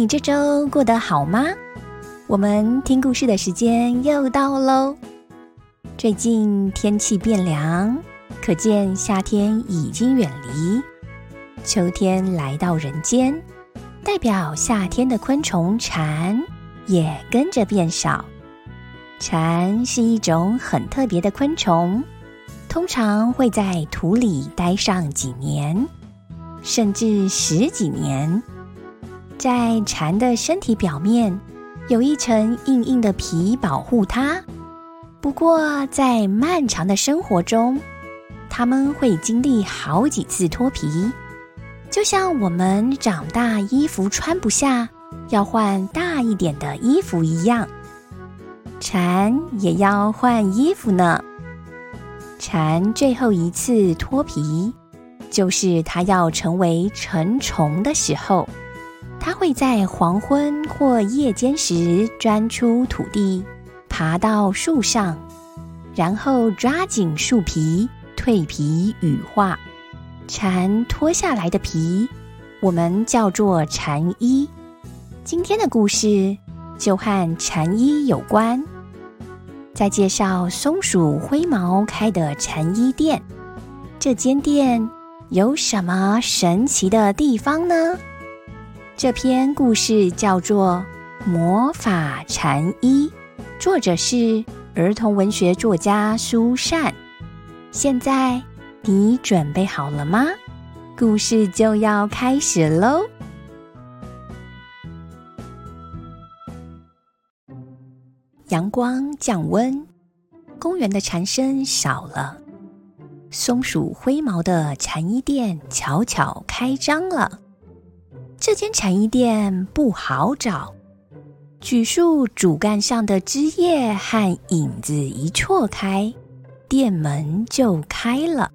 你这周过得好吗？我们听故事的时间又到喽。最近天气变凉，可见夏天已经远离，秋天来到人间，代表夏天的昆虫蝉也跟着变少。蝉是一种很特别的昆虫。通常会在土里待上几年，甚至十几年。在蝉的身体表面有一层硬硬的皮保护它。不过，在漫长的生活中，它们会经历好几次脱皮，就像我们长大衣服穿不下，要换大一点的衣服一样，蝉也要换衣服呢。蝉最后一次脱皮，就是它要成为成虫的时候。它会在黄昏或夜间时钻出土地，爬到树上，然后抓紧树皮，蜕皮羽化。蝉脱下来的皮，我们叫做蝉衣。今天的故事就和蝉衣有关。在介绍松鼠灰毛开的蝉衣店，这间店有什么神奇的地方呢？这篇故事叫做《魔法禅衣》，作者是儿童文学作家苏珊。现在你准备好了吗？故事就要开始喽！阳光降温，公园的蝉声少了，松鼠灰毛的蝉衣店悄悄开张了。这间禅衣店不好找，榉树主干上的枝叶和影子一错开，店门就开了。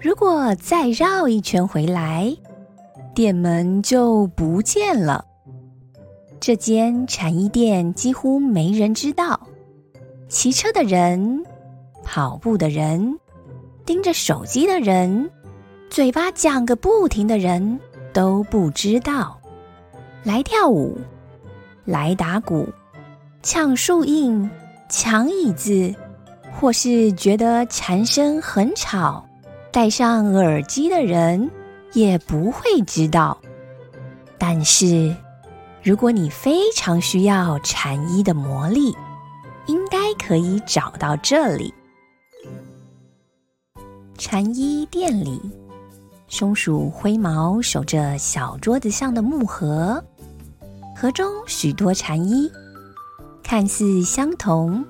如果再绕一圈回来，店门就不见了。这间禅衣店几乎没人知道，骑车的人、跑步的人、盯着手机的人、嘴巴讲个不停的人都不知道。来跳舞，来打鼓，抢树荫，抢椅子，或是觉得蝉声很吵，戴上耳机的人也不会知道。但是。如果你非常需要蝉衣的魔力，应该可以找到这里。蝉衣店里，松鼠灰毛守着小桌子上的木盒，盒中许多蝉衣，看似相同，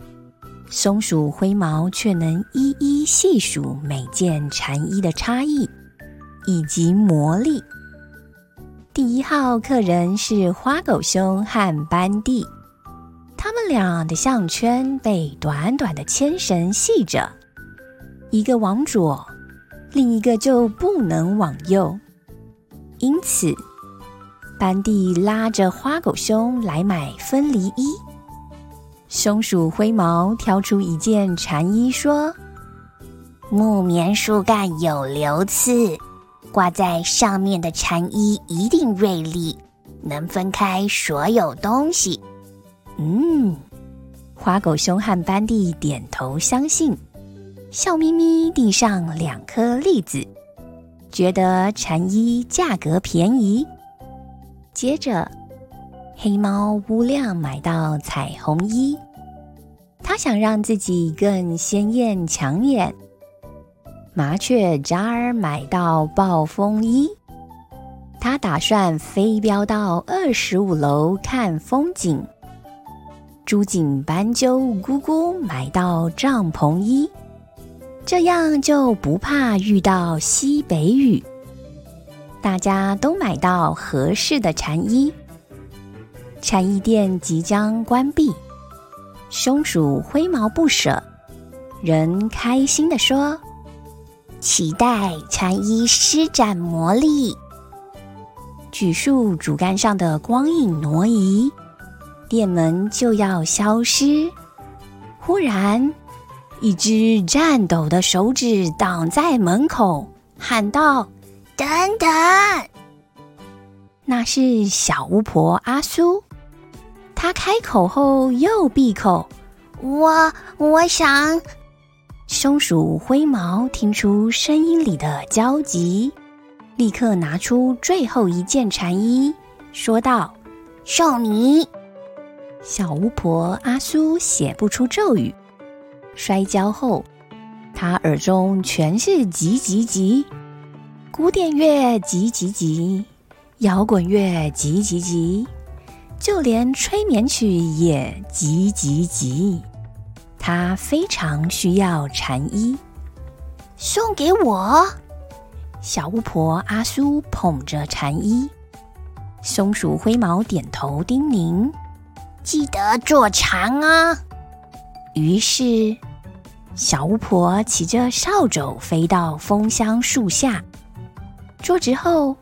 松鼠灰毛却能一一细数每件蝉衣的差异以及魔力。第一号客人是花狗兄和班蒂，他们俩的项圈被短短的牵绳系着，一个往左，另一个就不能往右。因此，班蒂拉着花狗熊来买分离衣。松鼠灰毛挑出一件蝉衣，说：“木棉树干有流刺。”挂在上面的蝉衣一定锐利，能分开所有东西。嗯，花狗熊和班蒂点头相信，笑眯眯递上两颗栗子，觉得蝉衣价格便宜。接着，黑猫乌亮买到彩虹衣，他想让自己更鲜艳抢眼。麻雀扎儿买到暴风衣，他打算飞镖到二十五楼看风景。朱颈斑鸠咕咕买到帐篷衣，这样就不怕遇到西北雨。大家都买到合适的蝉衣。蝉衣店即将关闭，松鼠挥毛不舍，人开心地说：“期待蝉衣施展魔力。”榉树主干上的光影挪移，店门就要消失。忽然，一只颤抖的手指挡在门口，喊道：“等等！”那是小巫婆阿苏。她开口后又闭口：“我我想。”松鼠灰毛听出声音里的焦急，立刻拿出最后一件蝉衣，说道：“送你。”小巫婆阿苏写不出咒语，摔跤后，他耳中全是急急急，古典乐急急急，摇滚乐急急急。就连催眠曲也急急急，他非常需要蝉衣，送给我。小巫婆阿苏捧着蝉衣，松鼠灰毛点头叮咛：“记得坐禅啊。”于是，小巫婆骑着扫帚飞到枫香树下，坐直后，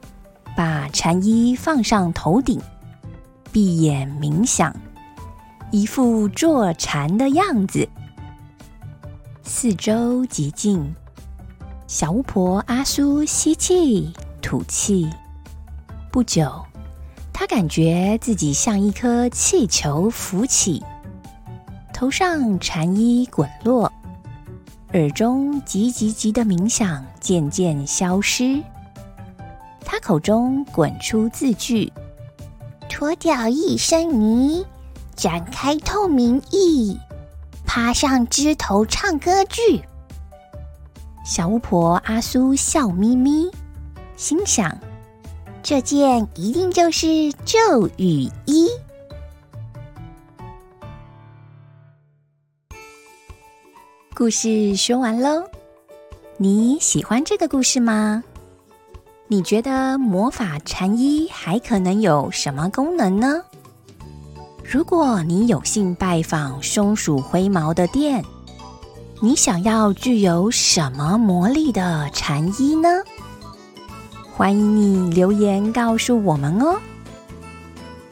把蝉衣放上头顶。闭眼冥想，一副坐禅的样子。四周极静，小巫婆阿苏吸气吐气。不久，她感觉自己像一颗气球浮起，头上禅衣滚落，耳中急急急的冥想渐渐消失。他口中滚出字句。脱掉一身泥，展开透明翼，爬上枝头唱歌剧。小巫婆阿苏笑眯眯，心想：这件一定就是咒语衣。故事说完喽，你喜欢这个故事吗？你觉得魔法禅衣还可能有什么功能呢？如果你有幸拜访松鼠灰毛的店，你想要具有什么魔力的禅衣呢？欢迎你留言告诉我们哦。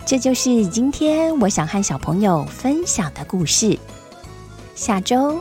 这就是今天我想和小朋友分享的故事。下周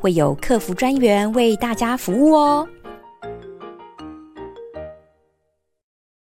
会有客服专员为大家服务哦。